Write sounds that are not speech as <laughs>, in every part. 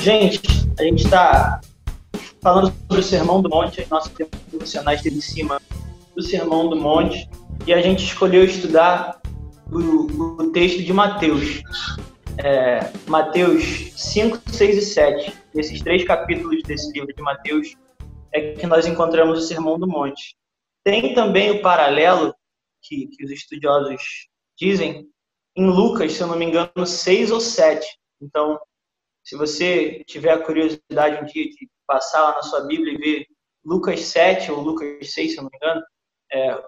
Gente, a gente está falando sobre o Sermão do Monte, as nossas devocionais esteve em cima do Sermão do Monte, e a gente escolheu estudar o, o texto de Mateus. É, Mateus 5, 6 e 7. Nesses três capítulos desse livro de Mateus é que nós encontramos o Sermão do Monte. Tem também o paralelo que, que os estudiosos dizem em Lucas, se eu não me engano, 6 ou 7. Então, se você tiver a curiosidade um dia de passar lá na sua Bíblia e ver Lucas 7 ou Lucas 6, se não me engano, é,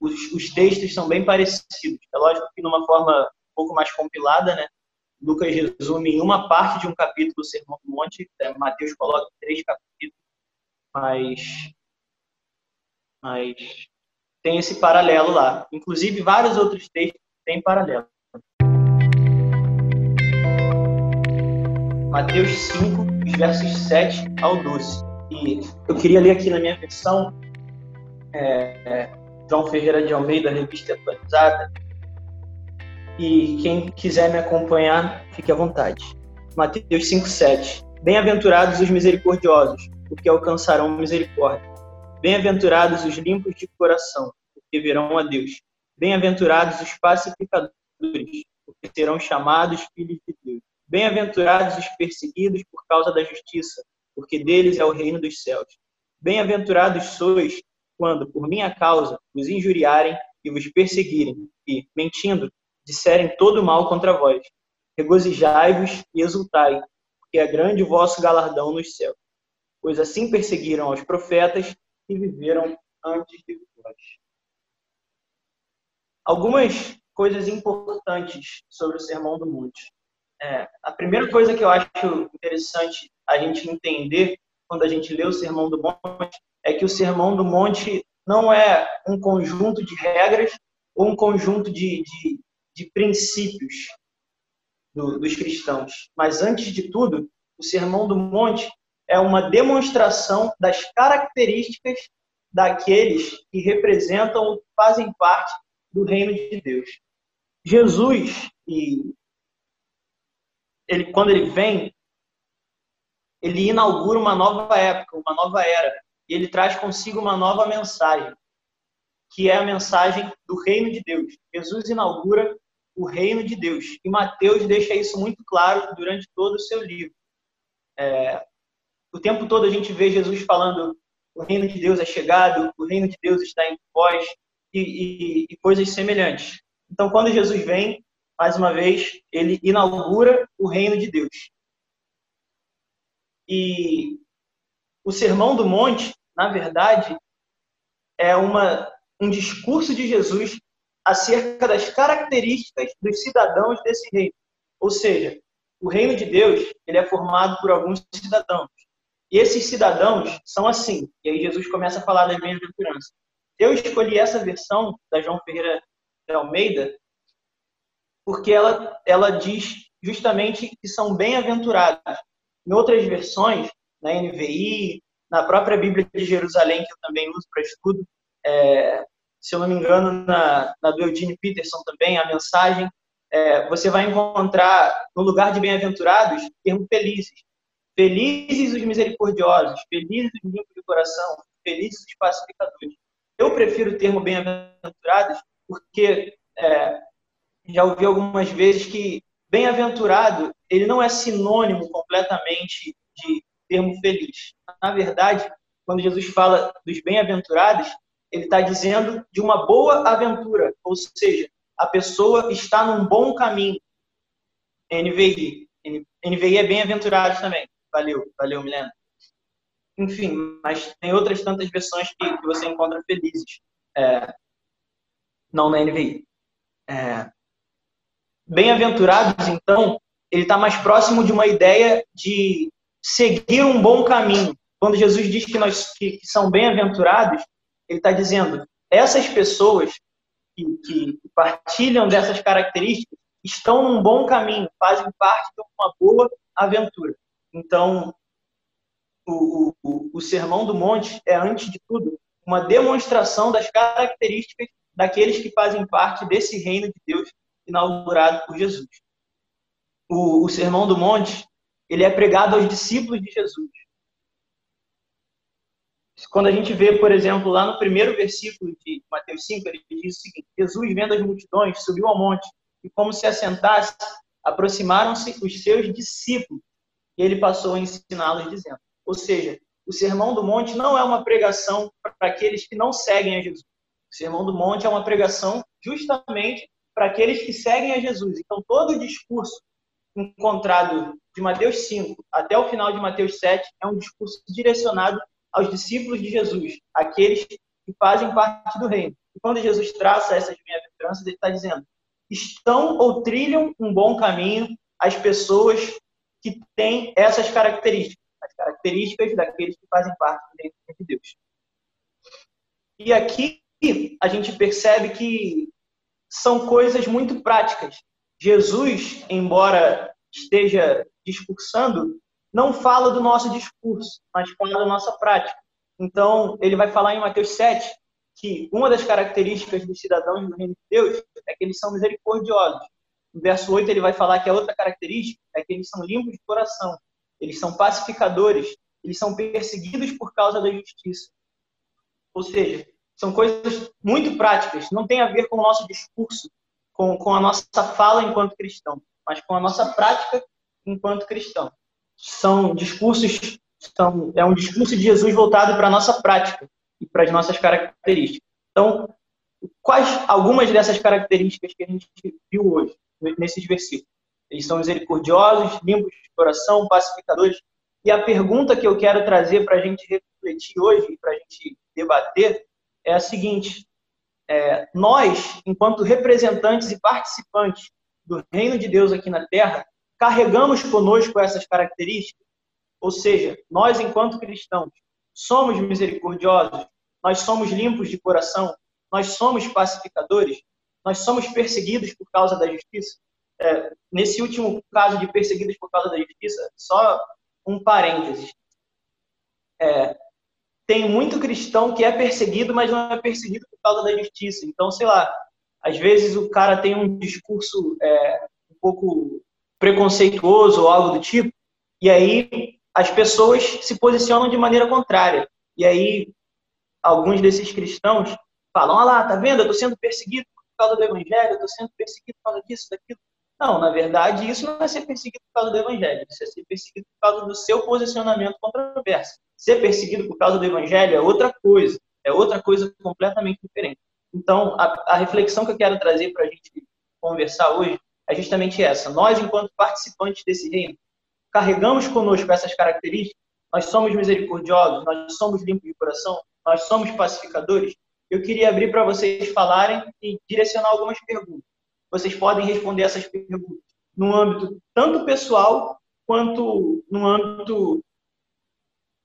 os, os, textos são bem parecidos. É lógico que numa forma um pouco mais compilada, né? Lucas resume em uma parte de um capítulo do Sermão do Monte, é, Mateus coloca três capítulos, mas, mas tem esse paralelo lá. Inclusive, vários outros textos têm paralelo. Mateus 5, os versos 7 ao 12. E eu queria ler aqui na minha versão, é, João Ferreira de Almeida, revista atualizada. E quem quiser me acompanhar, fique à vontade. Mateus 5, 7. Bem-aventurados os misericordiosos, porque alcançarão misericórdia. Bem-aventurados os limpos de coração, porque verão a Deus. Bem-aventurados os pacificadores, porque serão chamados filhos de Deus. Bem-aventurados os perseguidos por causa da justiça, porque deles é o reino dos céus. Bem-aventurados sois quando, por minha causa, vos injuriarem e vos perseguirem, e, mentindo, disserem todo mal contra vós. Regozijai-vos e exultai, porque é grande o vosso galardão nos céus. Pois assim perseguiram aos profetas que viveram antes de vós. Algumas coisas importantes sobre o Sermão do Monte. É, a primeira coisa que eu acho interessante a gente entender quando a gente lê o Sermão do Monte é que o Sermão do Monte não é um conjunto de regras ou um conjunto de, de, de princípios do, dos cristãos. Mas, antes de tudo, o Sermão do Monte é uma demonstração das características daqueles que representam, fazem parte do reino de Deus. Jesus e ele, quando ele vem, ele inaugura uma nova época, uma nova era. E ele traz consigo uma nova mensagem, que é a mensagem do reino de Deus. Jesus inaugura o reino de Deus. E Mateus deixa isso muito claro durante todo o seu livro. É, o tempo todo a gente vê Jesus falando: o reino de Deus é chegado, o reino de Deus está em vós, e, e, e coisas semelhantes. Então, quando Jesus vem, mais uma vez, ele inaugura o reino de Deus. E o Sermão do Monte, na verdade, é uma, um discurso de Jesus acerca das características dos cidadãos desse reino. Ou seja, o reino de Deus ele é formado por alguns cidadãos. E esses cidadãos são assim. E aí Jesus começa a falar das bem-aventuranças. Eu escolhi essa versão da João Ferreira de Almeida porque ela, ela diz justamente que são bem-aventurados. Em outras versões, na NVI, na própria Bíblia de Jerusalém, que eu também uso para estudo, é, se eu não me engano, na, na do Eugene Peterson também, a mensagem, é, você vai encontrar, no lugar de bem-aventurados, o termo felizes. Felizes os misericordiosos, felizes os limpos de coração, felizes os pacificadores. Eu prefiro o termo bem-aventurados porque é, já ouvi algumas vezes que bem-aventurado ele não é sinônimo completamente de termo feliz. Na verdade, quando Jesus fala dos bem-aventurados, ele está dizendo de uma boa aventura, ou seja, a pessoa está num bom caminho. NVI. NVI é bem-aventurado também. Valeu, valeu, Milena. Enfim, mas tem outras tantas versões que, que você encontra felizes. É, não na NVI. É, Bem-aventurados, então, ele está mais próximo de uma ideia de seguir um bom caminho. Quando Jesus diz que nós que, que são bem-aventurados, ele está dizendo essas pessoas que, que partilham dessas características estão num bom caminho, fazem parte de uma boa aventura. Então, o, o, o Sermão do Monte é, antes de tudo, uma demonstração das características daqueles que fazem parte desse reino de Deus inaugurado por Jesus. o, o Sermão do Monte, ele é pregado aos discípulos de Jesus. Quando a gente vê, por exemplo, lá no primeiro versículo de Mateus 5, ele diz o seguinte: Jesus, vendo as multidões, subiu ao monte e, como se assentasse, aproximaram-se os seus discípulos e ele passou a ensiná-los, dizendo: Ou seja, o Sermão do Monte não é uma pregação para aqueles que não seguem a Jesus. O Sermão do Monte é uma pregação justamente para aqueles que seguem a Jesus. Então, todo o discurso encontrado de Mateus 5 até o final de Mateus 7 é um discurso direcionado aos discípulos de Jesus, aqueles que fazem parte do reino. E quando Jesus traça essas bem-aventuranças, ele está dizendo: estão ou trilham um bom caminho as pessoas que têm essas características, as características daqueles que fazem parte do reino de Deus. E aqui a gente percebe que são coisas muito práticas. Jesus, embora esteja discursando, não fala do nosso discurso, mas fala da nossa prática. Então, ele vai falar em Mateus 7 que uma das características dos cidadãos do reino de Deus é que eles são misericordiosos. No verso 8, ele vai falar que a outra característica é que eles são limpos de coração, eles são pacificadores, eles são perseguidos por causa da justiça. Ou seja, são coisas muito práticas, não tem a ver com o nosso discurso, com, com a nossa fala enquanto cristão, mas com a nossa prática enquanto cristão. São discursos, são, é um discurso de Jesus voltado para a nossa prática e para as nossas características. Então, quais algumas dessas características que a gente viu hoje, nesses versículos? Eles são misericordiosos, limpos de coração, pacificadores. E a pergunta que eu quero trazer para a gente refletir hoje para a gente debater é a seguinte: é, nós, enquanto representantes e participantes do reino de Deus aqui na Terra, carregamos conosco essas características. Ou seja, nós, enquanto cristãos, somos misericordiosos, nós somos limpos de coração, nós somos pacificadores, nós somos perseguidos por causa da justiça. É, nesse último caso de perseguidos por causa da justiça, só um parênteses. É, tem muito cristão que é perseguido, mas não é perseguido por causa da justiça. Então, sei lá, às vezes o cara tem um discurso é, um pouco preconceituoso ou algo do tipo, e aí as pessoas se posicionam de maneira contrária. E aí alguns desses cristãos falam: ah lá, tá vendo? Eu tô sendo perseguido por causa do evangelho, eu tô sendo perseguido por causa disso, daquilo. Não, na verdade, isso não é ser perseguido por causa do evangelho, isso é ser perseguido por causa do seu posicionamento controverso. Ser perseguido por causa do evangelho é outra coisa, é outra coisa completamente diferente. Então, a, a reflexão que eu quero trazer para a gente conversar hoje é justamente essa. Nós, enquanto participantes desse reino, carregamos conosco essas características. Nós somos misericordiosos, nós somos limpos de coração, nós somos pacificadores. Eu queria abrir para vocês falarem e direcionar algumas perguntas. Vocês podem responder essas perguntas no âmbito tanto pessoal quanto no âmbito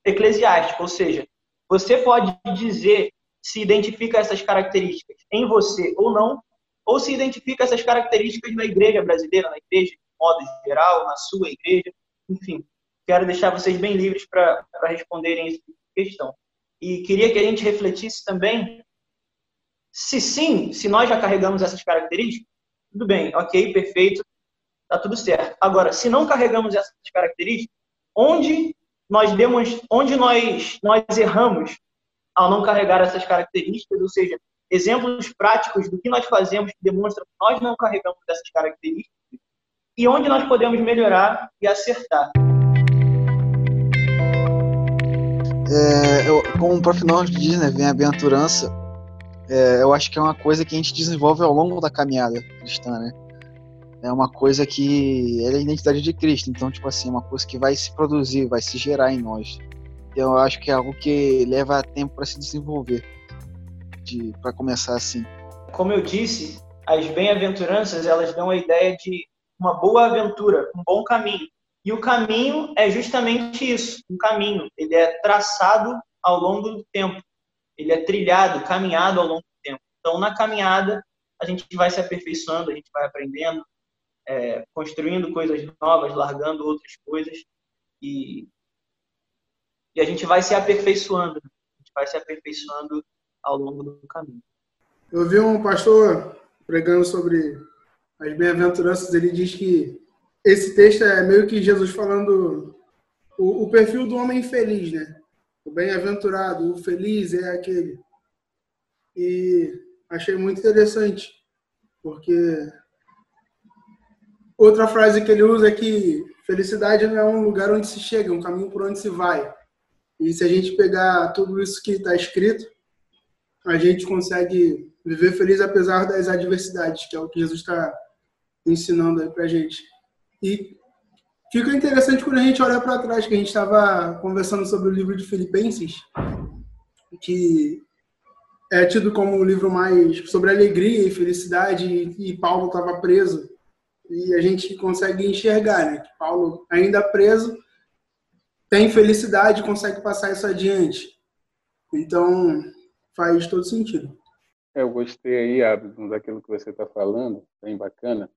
eclesiástico, ou seja, você pode dizer se identifica essas características em você ou não, ou se identifica essas características na igreja brasileira, na igreja de modo geral, na sua igreja, enfim. Quero deixar vocês bem livres para responderem essa questão. E queria que a gente refletisse também se sim, se nós já carregamos essas características, tudo bem, ok, perfeito, tá tudo certo. Agora, se não carregamos essas características, onde nós demos, onde nós nós erramos ao não carregar essas características, ou seja, exemplos práticos do que nós fazemos que demonstram que nós não carregamos essas características e onde nós podemos melhorar e acertar. É, eu, como o próprio nome diz, né, vem a bem-aventurança, é, eu acho que é uma coisa que a gente desenvolve ao longo da caminhada cristã, né? É uma coisa que é a identidade de Cristo, então, tipo assim, é uma coisa que vai se produzir, vai se gerar em nós. Então, eu acho que é algo que leva tempo para se desenvolver, de para começar assim. Como eu disse, as bem-aventuranças elas dão a ideia de uma boa aventura, um bom caminho. E o caminho é justamente isso, um caminho. Ele é traçado ao longo do tempo. Ele é trilhado, caminhado ao longo do tempo. Então, na caminhada, a gente vai se aperfeiçoando, a gente vai aprendendo, é, construindo coisas novas, largando outras coisas. E e a gente vai se aperfeiçoando, né? a gente vai se aperfeiçoando ao longo do caminho. Eu vi um pastor pregando sobre as bem-aventuranças, ele diz que esse texto é meio que Jesus falando o, o perfil do homem feliz, né? O bem-aventurado, o feliz é aquele. E achei muito interessante, porque outra frase que ele usa é que felicidade não é um lugar onde se chega, é um caminho por onde se vai. E se a gente pegar tudo isso que está escrito, a gente consegue viver feliz apesar das adversidades, que é o que Jesus está ensinando aí para gente. E fica interessante quando a gente olha para trás, que a gente estava conversando sobre o livro de Filipenses, que é tido como o livro mais sobre alegria e felicidade, e Paulo estava preso. E a gente consegue enxergar né, que Paulo, ainda preso, tem felicidade consegue passar isso adiante. Então, faz todo sentido. É, eu gostei aí, Abdon, daquilo que você está falando, bem bacana,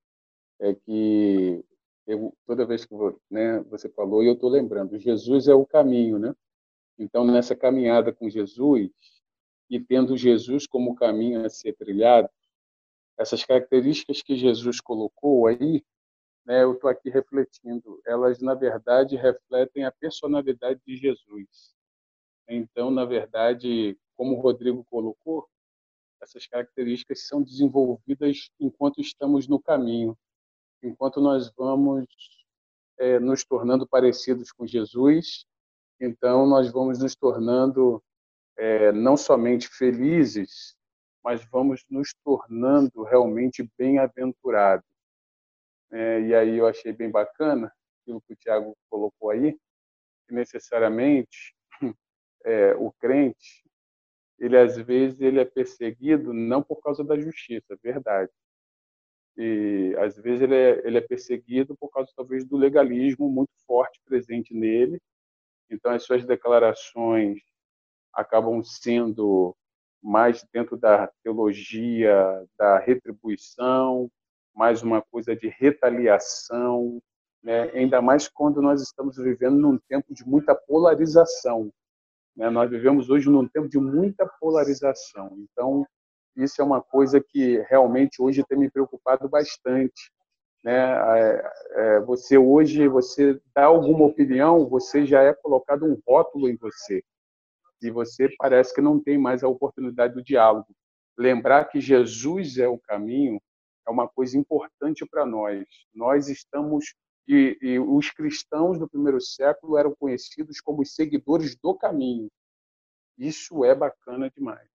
é que eu, toda vez que né, você falou, eu estou lembrando, Jesus é o caminho, né? Então, nessa caminhada com Jesus, e tendo Jesus como caminho a ser trilhado, essas características que Jesus colocou aí, né, eu estou aqui refletindo, elas, na verdade, refletem a personalidade de Jesus. Então, na verdade, como o Rodrigo colocou, essas características são desenvolvidas enquanto estamos no caminho, enquanto nós vamos é, nos tornando parecidos com Jesus, então nós vamos nos tornando é, não somente felizes, mas vamos nos tornando realmente bem-aventurados. É, e aí eu achei bem bacana aquilo que o Tiago colocou aí, que necessariamente <laughs> é, o crente, ele às vezes ele é perseguido não por causa da justiça, é verdade, e às vezes ele é, ele é perseguido por causa talvez do legalismo muito forte presente nele. Então as suas declarações acabam sendo mais dentro da teologia da retribuição, mais uma coisa de retaliação, né? ainda mais quando nós estamos vivendo num tempo de muita polarização. Né? Nós vivemos hoje num tempo de muita polarização. Então, isso é uma coisa que realmente hoje tem me preocupado bastante. Né? É, é, você hoje, você dá alguma opinião, você já é colocado um rótulo em você. E você parece que não tem mais a oportunidade do diálogo. Lembrar que Jesus é o caminho é uma coisa importante para nós. Nós estamos e, e, os cristãos do primeiro século eram conhecidos como os seguidores do caminho. Isso é bacana demais.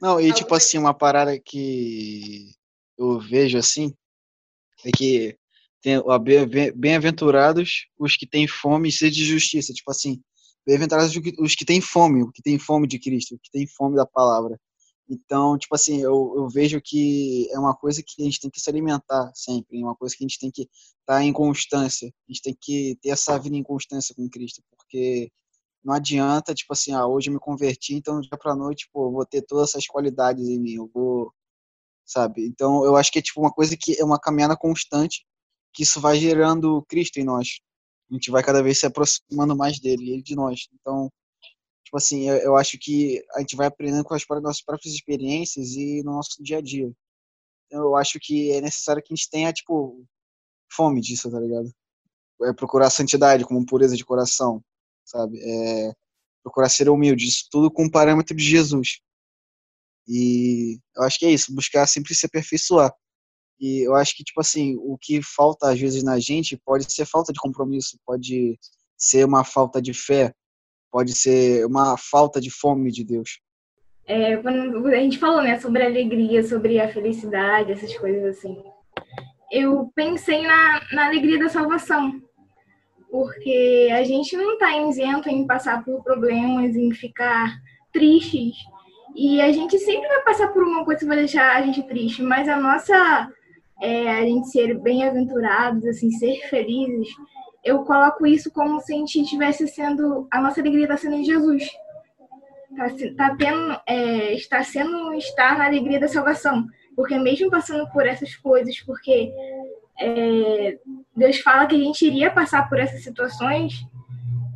Não, e tipo assim, uma parada que eu vejo assim, é que tem bem-aventurados os que têm fome e sede de justiça. Tipo assim, bem-aventurados os que têm fome, os que têm fome de Cristo, os que têm fome da palavra. Então, tipo assim, eu, eu vejo que é uma coisa que a gente tem que se alimentar sempre, é uma coisa que a gente tem que estar tá em constância, a gente tem que ter essa vida em constância com Cristo, porque não adianta, tipo assim, ah, hoje eu me converti, então dia pra noite, pô, vou ter todas essas qualidades em mim, eu vou, sabe? Então, eu acho que é tipo uma coisa que é uma caminhada constante, que isso vai gerando Cristo em nós. A gente vai cada vez se aproximando mais dele, ele de nós. Então, tipo assim, eu, eu acho que a gente vai aprendendo com as nossas próprias experiências e no nosso dia a dia. Então, eu acho que é necessário que a gente tenha, tipo, fome disso, tá ligado? É procurar santidade como pureza de coração, sabe? É procurar ser humilde, isso tudo com o parâmetro de Jesus. E eu acho que é isso, buscar sempre se aperfeiçoar. E eu acho que, tipo assim, o que falta às vezes na gente pode ser falta de compromisso, pode ser uma falta de fé, pode ser uma falta de fome de Deus. É, quando a gente falou, né, sobre a alegria, sobre a felicidade, essas coisas assim, eu pensei na, na alegria da salvação, porque a gente não está isento em passar por problemas, em ficar tristes. E a gente sempre vai passar por uma coisa que vai deixar a gente triste, mas a nossa, é, a gente ser bem-aventurados, assim, ser felizes, eu coloco isso como se a gente estivesse sendo, a nossa alegria está sendo em Jesus. Está tá tendo, é, está sendo estar na alegria da salvação. Porque mesmo passando por essas coisas, porque é, Deus fala que a gente iria passar por essas situações,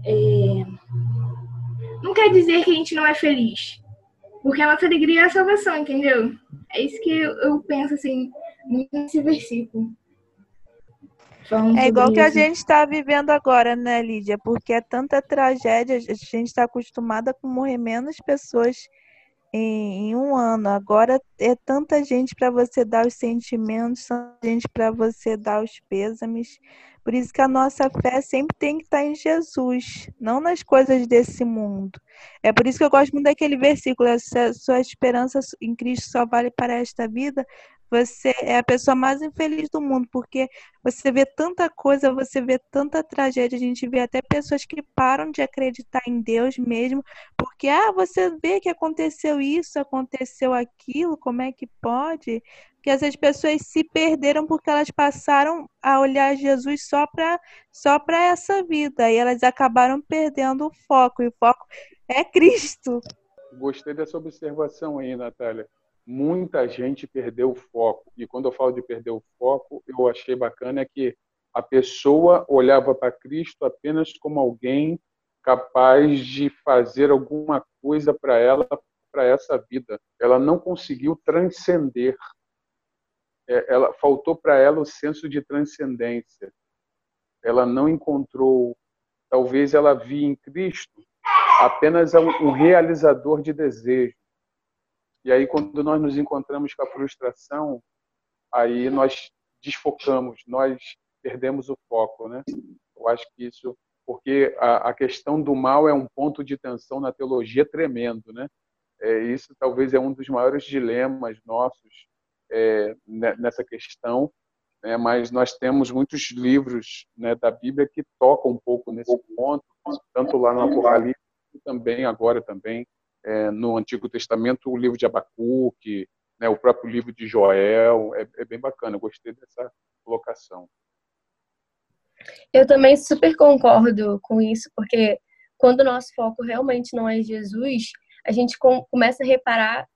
é, não quer dizer que a gente não é feliz. Porque a nossa alegria é a salvação, entendeu? É isso que eu penso, assim, nesse versículo. é igual que a gente está vivendo agora, né, Lídia? Porque é tanta tragédia, a gente está acostumada com morrer menos pessoas em, em um ano. Agora é tanta gente para você dar os sentimentos, tanta gente para você dar os pêsames. Por isso que a nossa fé sempre tem que estar em Jesus, não nas coisas desse mundo. É por isso que eu gosto muito daquele versículo: a sua esperança em Cristo só vale para esta vida você é a pessoa mais infeliz do mundo, porque você vê tanta coisa, você vê tanta tragédia, a gente vê até pessoas que param de acreditar em Deus mesmo, porque ah, você vê que aconteceu isso, aconteceu aquilo, como é que pode? Que essas pessoas se perderam porque elas passaram a olhar Jesus só para só para essa vida e elas acabaram perdendo o foco, e o foco é <laughs> Cristo. Gostei dessa observação aí, Natália muita gente perdeu o foco. E quando eu falo de perder o foco, eu achei bacana é que a pessoa olhava para Cristo apenas como alguém capaz de fazer alguma coisa para ela, para essa vida. Ela não conseguiu transcender. É, ela faltou para ela o senso de transcendência. Ela não encontrou, talvez ela via em Cristo apenas um realizador de desejos e aí, quando nós nos encontramos com a frustração, aí nós desfocamos, nós perdemos o foco, né? Eu acho que isso, porque a, a questão do mal é um ponto de tensão na teologia tremendo, né? É, isso talvez é um dos maiores dilemas nossos é, nessa questão, né? mas nós temos muitos livros né, da Bíblia que tocam um pouco nesse ponto, tanto lá no Apocalipse, também agora também é, no Antigo Testamento o livro de Abacuque, né, o próprio livro de Joel, é, é bem bacana, eu gostei dessa colocação. Eu também super concordo com isso, porque quando o nosso foco realmente não é Jesus, a gente com, começa a reparar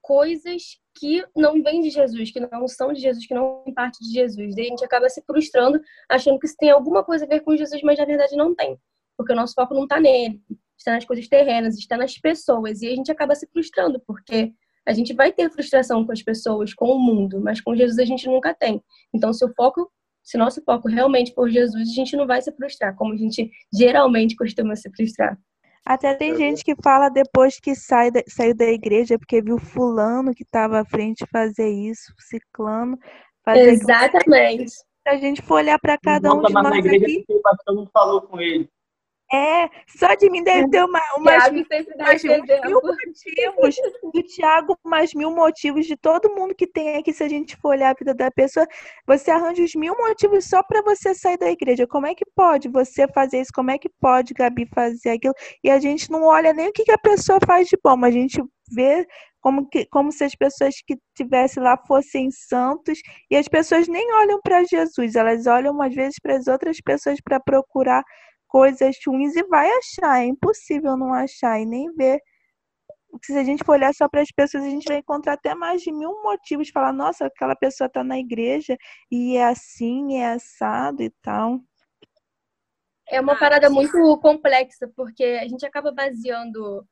coisas que não vêm de Jesus, que não são de Jesus, que não são parte de Jesus. Daí a gente acaba se frustrando, achando que isso tem alguma coisa a ver com Jesus, mas na verdade não tem, porque o nosso foco não está nele está nas coisas terrenas, está nas pessoas. E a gente acaba se frustrando, porque a gente vai ter frustração com as pessoas, com o mundo, mas com Jesus a gente nunca tem. Então, se o foco, se nosso foco realmente for Jesus, a gente não vai se frustrar, como a gente geralmente costuma se frustrar. Até tem é gente que fala depois que sai da, saiu da igreja porque viu fulano que estava à frente fazer isso, ciclano. Fazer Exatamente. Se a gente for olhar para cada um de nós aqui... o pastor não falou com ele. É, só de mim deve ter uma, <laughs> umas, umas mil motivos do Tiago, mais mil motivos de todo mundo que tem aqui, se a gente for olhar a vida da pessoa, você arranja os mil motivos só para você sair da igreja. Como é que pode você fazer isso? Como é que pode, Gabi, fazer aquilo? E a gente não olha nem o que, que a pessoa faz de bom, mas a gente vê como, que, como se as pessoas que estivessem lá fossem santos e as pessoas nem olham para Jesus, elas olham às vezes para as outras pessoas para procurar coisas ruins e vai achar. É impossível não achar e nem ver. Porque se a gente for olhar só para as pessoas, a gente vai encontrar até mais de mil motivos. Falar, nossa, aquela pessoa está na igreja e é assim, é assado e tal. É uma parada muito complexa, porque a gente acaba baseando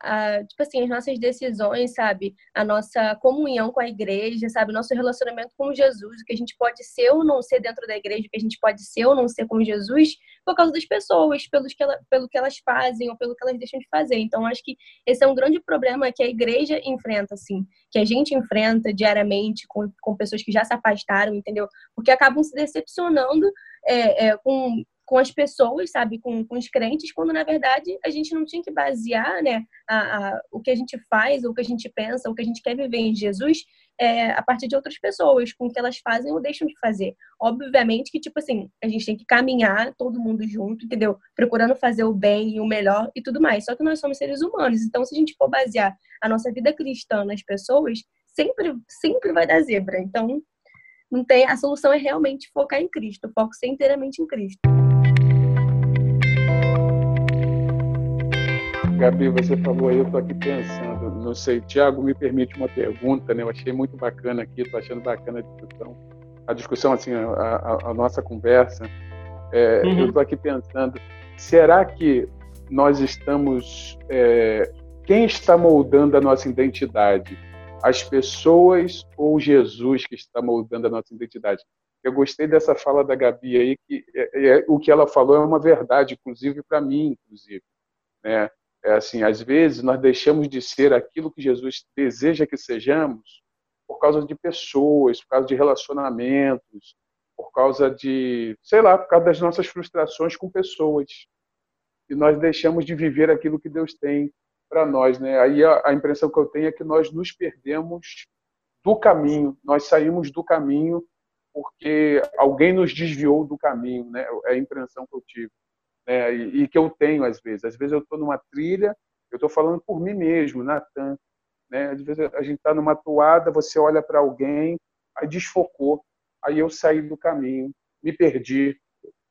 a, tipo assim, as nossas decisões, sabe? A nossa comunhão com a igreja, sabe? O nosso relacionamento com Jesus, o que a gente pode ser ou não ser dentro da igreja, o que a gente pode ser ou não ser com Jesus, por causa das pessoas, pelos que ela, pelo que elas fazem ou pelo que elas deixam de fazer. Então, acho que esse é um grande problema que a igreja enfrenta, assim, que a gente enfrenta diariamente com, com pessoas que já se afastaram, entendeu? Porque acabam se decepcionando é, é, com com as pessoas, sabe, com, com os crentes, quando na verdade a gente não tinha que basear, né, a, a, o que a gente faz, o que a gente pensa, o que a gente quer viver em Jesus é, a partir de outras pessoas, com o que elas fazem ou deixam de fazer. Obviamente que, tipo assim, a gente tem que caminhar todo mundo junto, entendeu? Procurando fazer o bem e o melhor e tudo mais. Só que nós somos seres humanos, então se a gente for basear a nossa vida cristã nas pessoas, sempre, sempre vai dar zebra. Então, não tem, a solução é realmente focar em Cristo, foco ser inteiramente em Cristo. Gabi, você falou aí, eu estou aqui pensando, não sei, Tiago, me permite uma pergunta, né? Eu achei muito bacana aqui, estou achando bacana a discussão, a discussão, assim, a, a, a nossa conversa. É, uhum. Eu estou aqui pensando, será que nós estamos, é, quem está moldando a nossa identidade? As pessoas ou Jesus que está moldando a nossa identidade? Eu gostei dessa fala da Gabi aí, que é, é, o que ela falou é uma verdade, inclusive para mim, inclusive. Né? É assim, às vezes nós deixamos de ser aquilo que Jesus deseja que sejamos por causa de pessoas, por causa de relacionamentos, por causa de, sei lá, por causa das nossas frustrações com pessoas. E nós deixamos de viver aquilo que Deus tem para nós, né? Aí a, a, impressão que eu tenho é que nós nos perdemos do caminho, nós saímos do caminho porque alguém nos desviou do caminho, né? É a impressão que eu tive, né? E, e que eu tenho às vezes. Às vezes eu estou numa trilha, eu estou falando por mim mesmo, Natan, né? Às vezes a gente está numa toada, você olha para alguém, aí desfocou, aí eu saí do caminho, me perdi,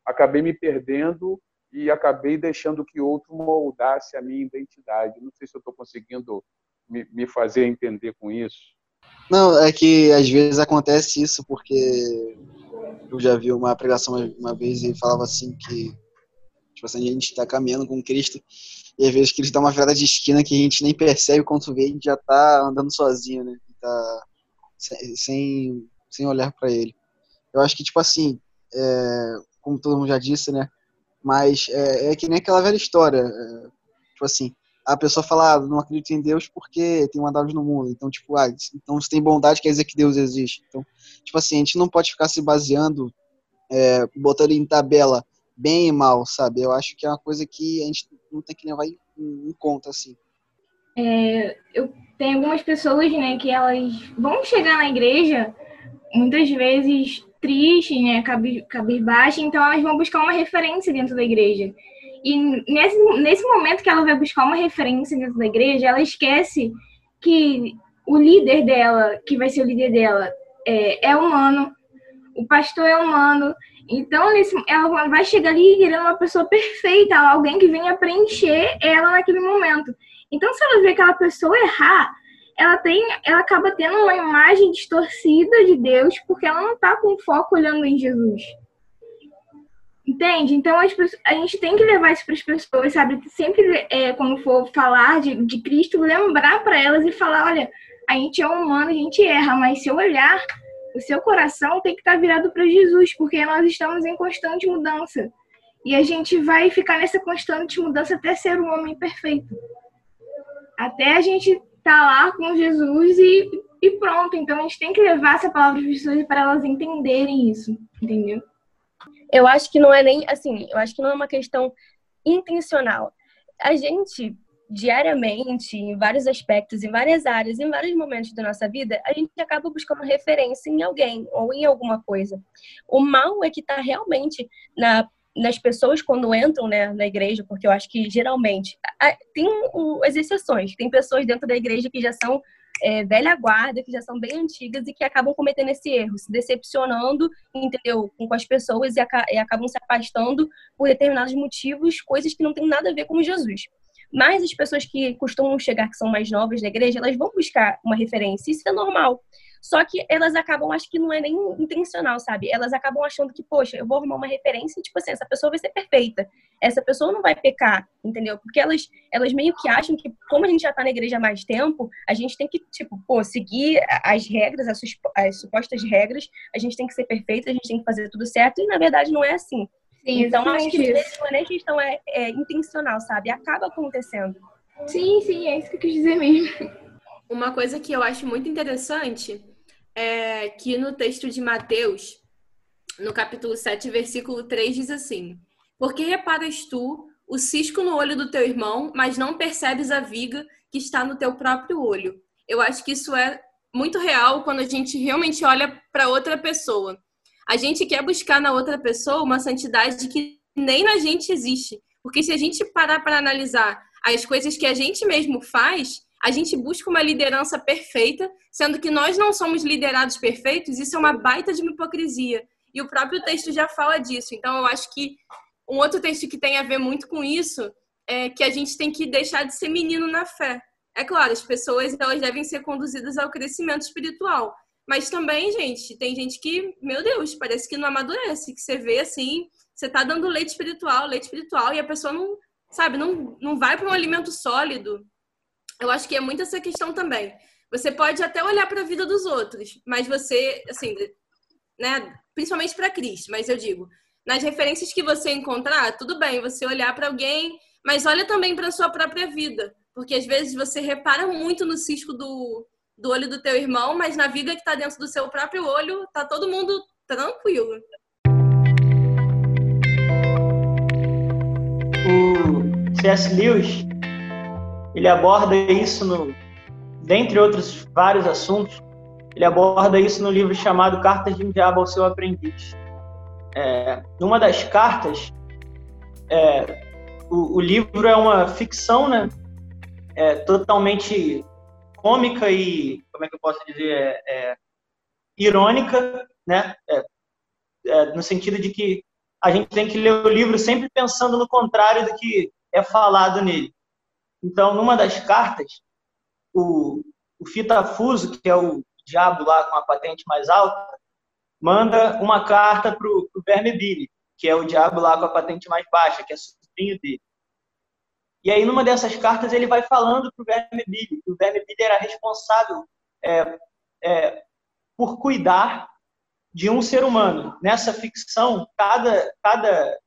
acabei me perdendo e acabei deixando que outro moldasse a minha identidade. Não sei se eu estou conseguindo me, me fazer entender com isso. Não, é que às vezes acontece isso porque eu já vi uma pregação uma vez e falava assim que tipo assim, a gente está caminhando com Cristo e às vezes Cristo dá uma virada de esquina que a gente nem percebe quando vê a gente já está andando sozinho, né? Tá sem, sem olhar para ele. Eu acho que tipo assim, é, como todo mundo já disse, né? Mas é, é que nem aquela velha história. É, tipo assim, a pessoa fala, ah, não acredito em Deus porque tem maldade no mundo. Então, tipo, ah, então se tem bondade quer dizer que Deus existe. Então, tipo assim, a gente não pode ficar se baseando, é, botando em tabela bem e mal, sabe? Eu acho que é uma coisa que a gente não tem que levar em, em conta, assim. É, eu tenho algumas pessoas, né, que elas vão chegar na igreja muitas vezes triste, né, cabisbaixa, então elas vão buscar uma referência dentro da igreja. E nesse, nesse momento que ela vai buscar uma referência dentro da igreja, ela esquece que o líder dela, que vai ser o líder dela, é, é humano, o pastor é humano. Então, ela vai chegar ali querendo uma pessoa perfeita, alguém que venha preencher ela naquele momento. Então, se ela vê aquela pessoa errar, ela tem, ela acaba tendo uma imagem distorcida de Deus porque ela não está com foco olhando em Jesus. Entende? Então a gente tem que levar isso para as pessoas, sabe? Sempre, é, quando for falar de, de Cristo, lembrar para elas e falar: olha, a gente é humano, a gente erra, mas se eu olhar, o seu coração tem que estar tá virado para Jesus, porque nós estamos em constante mudança. E a gente vai ficar nessa constante mudança até ser um homem perfeito. Até a gente tá lá com Jesus e, e pronto. Então a gente tem que levar essa palavra para as pessoas para elas entenderem isso, entendeu? Eu acho que não é nem assim, eu acho que não é uma questão intencional. A gente diariamente, em vários aspectos, em várias áreas, em vários momentos da nossa vida, a gente acaba buscando referência em alguém ou em alguma coisa. O mal é que está realmente na nas pessoas quando entram né, na igreja, porque eu acho que geralmente tem as exceções, tem pessoas dentro da igreja que já são é, velha guarda, que já são bem antigas e que acabam cometendo esse erro, se decepcionando, entendeu, com as pessoas e acabam se afastando por determinados motivos, coisas que não têm nada a ver com Jesus. Mas as pessoas que costumam chegar, que são mais novas na igreja, elas vão buscar uma referência, isso é normal. Só que elas acabam, acho que não é nem intencional, sabe? Elas acabam achando que, poxa, eu vou arrumar uma referência e, tipo assim, essa pessoa vai ser perfeita. Essa pessoa não vai pecar, entendeu? Porque elas, elas meio que acham que, como a gente já tá na igreja há mais tempo, a gente tem que, tipo, pô, seguir as regras, as, as supostas regras, a gente tem que ser perfeita, a gente tem que fazer tudo certo, e na verdade não é assim. Sim, então, acho que é nem questão é, é intencional, sabe? Acaba acontecendo. Sim, sim, é isso que eu quis dizer mesmo. Uma coisa que eu acho muito interessante é, que no texto de Mateus, no capítulo 7, versículo 3, diz assim: Porque reparas tu o cisco no olho do teu irmão, mas não percebes a viga que está no teu próprio olho. Eu acho que isso é muito real quando a gente realmente olha para outra pessoa. A gente quer buscar na outra pessoa uma santidade que nem na gente existe. Porque se a gente parar para analisar as coisas que a gente mesmo faz, a gente busca uma liderança perfeita, sendo que nós não somos liderados perfeitos, isso é uma baita de uma hipocrisia. E o próprio texto já fala disso. Então, eu acho que um outro texto que tem a ver muito com isso é que a gente tem que deixar de ser menino na fé. É claro, as pessoas elas devem ser conduzidas ao crescimento espiritual. Mas também, gente, tem gente que, meu Deus, parece que não amadurece, que você vê assim, você tá dando leite espiritual, leite espiritual, e a pessoa não, sabe, não, não vai para um alimento sólido, eu acho que é muito essa questão também. Você pode até olhar para a vida dos outros, mas você, assim, né? Principalmente para Cristo, mas eu digo, nas referências que você encontrar, tudo bem, você olhar para alguém, mas olha também para sua própria vida, porque às vezes você repara muito no cisco do, do olho do teu irmão, mas na vida que está dentro do seu próprio olho, tá todo mundo tranquilo. O C.S. Lewis ele aborda isso no, dentre outros vários assuntos, ele aborda isso no livro chamado Cartas de um Diabo ao Seu Aprendiz. É, numa das cartas, é, o, o, livro é uma ficção, né? É, totalmente cômica e, como é que eu posso dizer, é, é irônica, né? É, é, no sentido de que a gente tem que ler o livro sempre pensando no contrário do que é falado nele. Então, numa das cartas, o, o Fitafuso, que é o diabo lá com a patente mais alta, manda uma carta para o Verme Billy, que é o diabo lá com a patente mais baixa, que é sobrinho dele. E aí, numa dessas cartas, ele vai falando para o Verme Billy, que o Verme Billy era responsável é, é, por cuidar de um ser humano. Nessa ficção, cada, cada,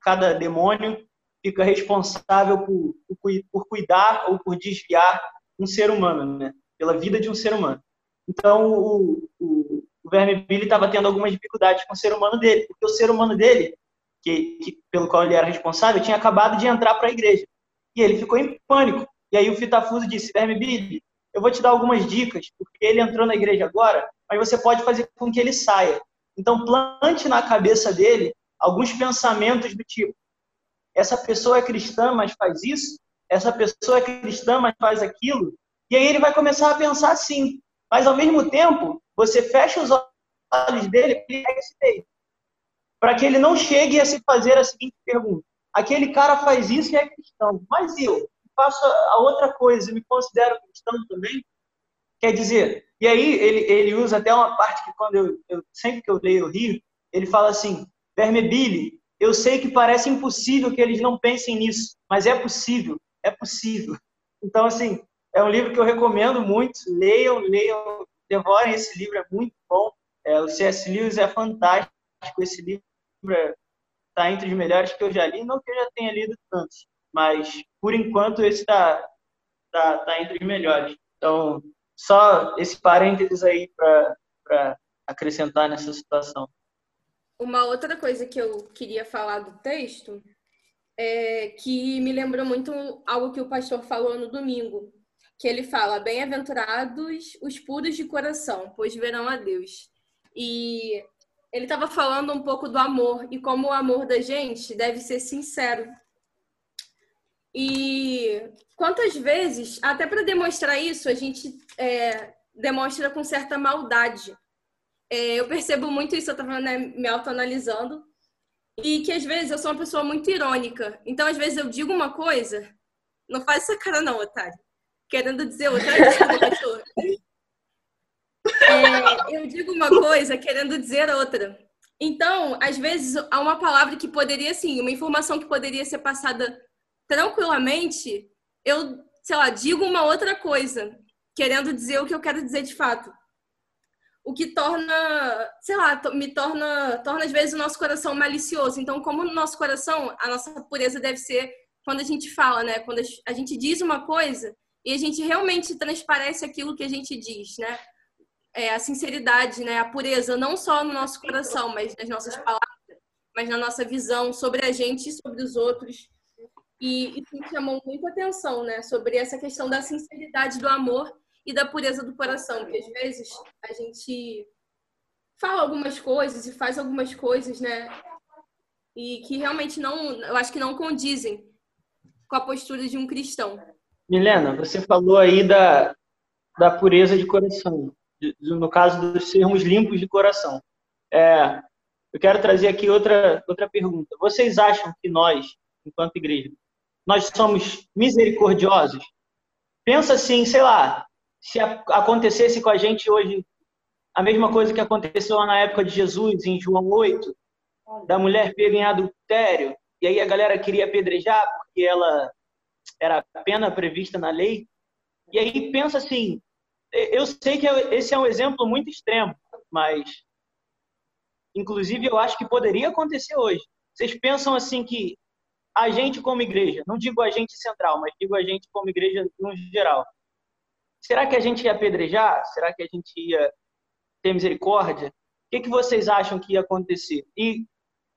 cada demônio fica responsável por, por, por cuidar ou por desviar um ser humano, né? pela vida de um ser humano. Então, o, o, o Verme Billy estava tendo algumas dificuldades com o ser humano dele, porque o ser humano dele, que, que pelo qual ele era responsável, tinha acabado de entrar para a igreja. E ele ficou em pânico. E aí o Fitafuso disse: Verme Billy, eu vou te dar algumas dicas, porque ele entrou na igreja agora, mas você pode fazer com que ele saia. Então, plante na cabeça dele alguns pensamentos do tipo: essa pessoa é cristã, mas faz isso, essa pessoa é cristã, mas faz aquilo. E aí ele vai começar a pensar assim. Mas ao mesmo tempo, você fecha os olhos dele para que ele não chegue a se fazer a seguinte pergunta: aquele cara faz isso e é cristão, mas eu faço a outra coisa e me considero cristão também? Quer dizer, e aí ele, ele usa até uma parte que quando eu, eu sempre que eu leio o Rio, ele fala assim: Vermebile, eu sei que parece impossível que eles não pensem nisso, mas é possível é possível. Então, assim, é um livro que eu recomendo muito. Leiam, leiam, devorem esse livro, é muito bom. É, o C.S. Lewis é fantástico. Esse livro está entre os melhores que eu já li. Não que eu já tenha lido tantos, mas por enquanto esse está tá, tá entre os melhores. Então, só esse parênteses aí para acrescentar nessa situação. Uma outra coisa que eu queria falar do texto é, que me lembrou muito algo que o pastor falou no domingo, que ele fala: Bem-aventurados os puros de coração, pois verão a Deus. E ele estava falando um pouco do amor e como o amor da gente deve ser sincero. E quantas vezes, até para demonstrar isso, a gente é, demonstra com certa maldade. É, eu percebo muito isso, eu estava né, me autoanalisando e que às vezes eu sou uma pessoa muito irônica. Então, às vezes eu digo uma coisa, não faz essa cara não, otário. Querendo dizer outra, desculpa, <laughs> É, eu digo uma coisa querendo dizer outra. Então, às vezes, há uma palavra que poderia, assim, uma informação que poderia ser passada tranquilamente, eu, sei lá, digo uma outra coisa, querendo dizer o que eu quero dizer de fato o que torna, sei lá, me torna, torna às vezes o nosso coração malicioso. Então, como o nosso coração, a nossa pureza deve ser quando a gente fala, né? Quando a gente diz uma coisa e a gente realmente transparece aquilo que a gente diz, né? É, a sinceridade, né? A pureza, não só no nosso coração, mas nas nossas palavras, mas na nossa visão sobre a gente e sobre os outros. E isso me chamou muito atenção, né? Sobre essa questão da sinceridade do amor e da pureza do coração, porque às vezes a gente fala algumas coisas e faz algumas coisas, né? E que realmente não, eu acho que não condizem com a postura de um cristão. Milena, você falou aí da, da pureza de coração, de, no caso dos sermos limpos de coração. É, eu quero trazer aqui outra, outra pergunta. Vocês acham que nós, enquanto igreja, nós somos misericordiosos? Pensa assim, sei lá, se acontecesse com a gente hoje a mesma coisa que aconteceu lá na época de Jesus, em João 8, da mulher pega em adultério, e aí a galera queria apedrejar porque ela era pena prevista na lei. E aí pensa assim, eu sei que esse é um exemplo muito extremo, mas Inclusive, eu acho que poderia acontecer hoje. Vocês pensam assim que a gente como igreja, não digo a gente central, mas digo a gente como igreja no geral, será que a gente ia apedrejar? Será que a gente ia ter misericórdia? O que, que vocês acham que ia acontecer? E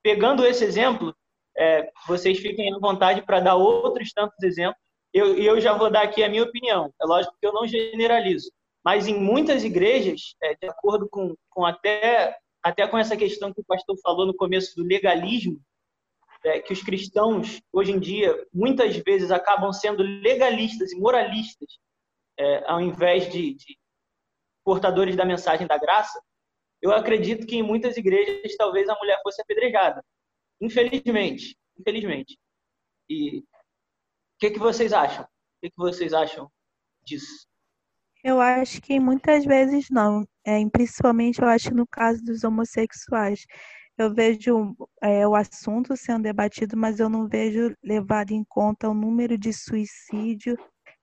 pegando esse exemplo, é, vocês fiquem à vontade para dar outros tantos exemplos. Eu, eu, já vou dar aqui a minha opinião. É lógico que eu não generalizo, mas em muitas igrejas, é, de acordo com, com até, até com essa questão que o pastor falou no começo do legalismo, é, que os cristãos, hoje em dia, muitas vezes acabam sendo legalistas e moralistas, é, ao invés de, de portadores da mensagem da graça, eu acredito que em muitas igrejas talvez a mulher fosse apedrejada. Infelizmente, infelizmente. E o que, que vocês acham? O que, que vocês acham disso? Eu acho que muitas vezes não. É, principalmente eu acho no caso dos homossexuais. Eu vejo é, o assunto sendo debatido, mas eu não vejo levado em conta o número de suicídio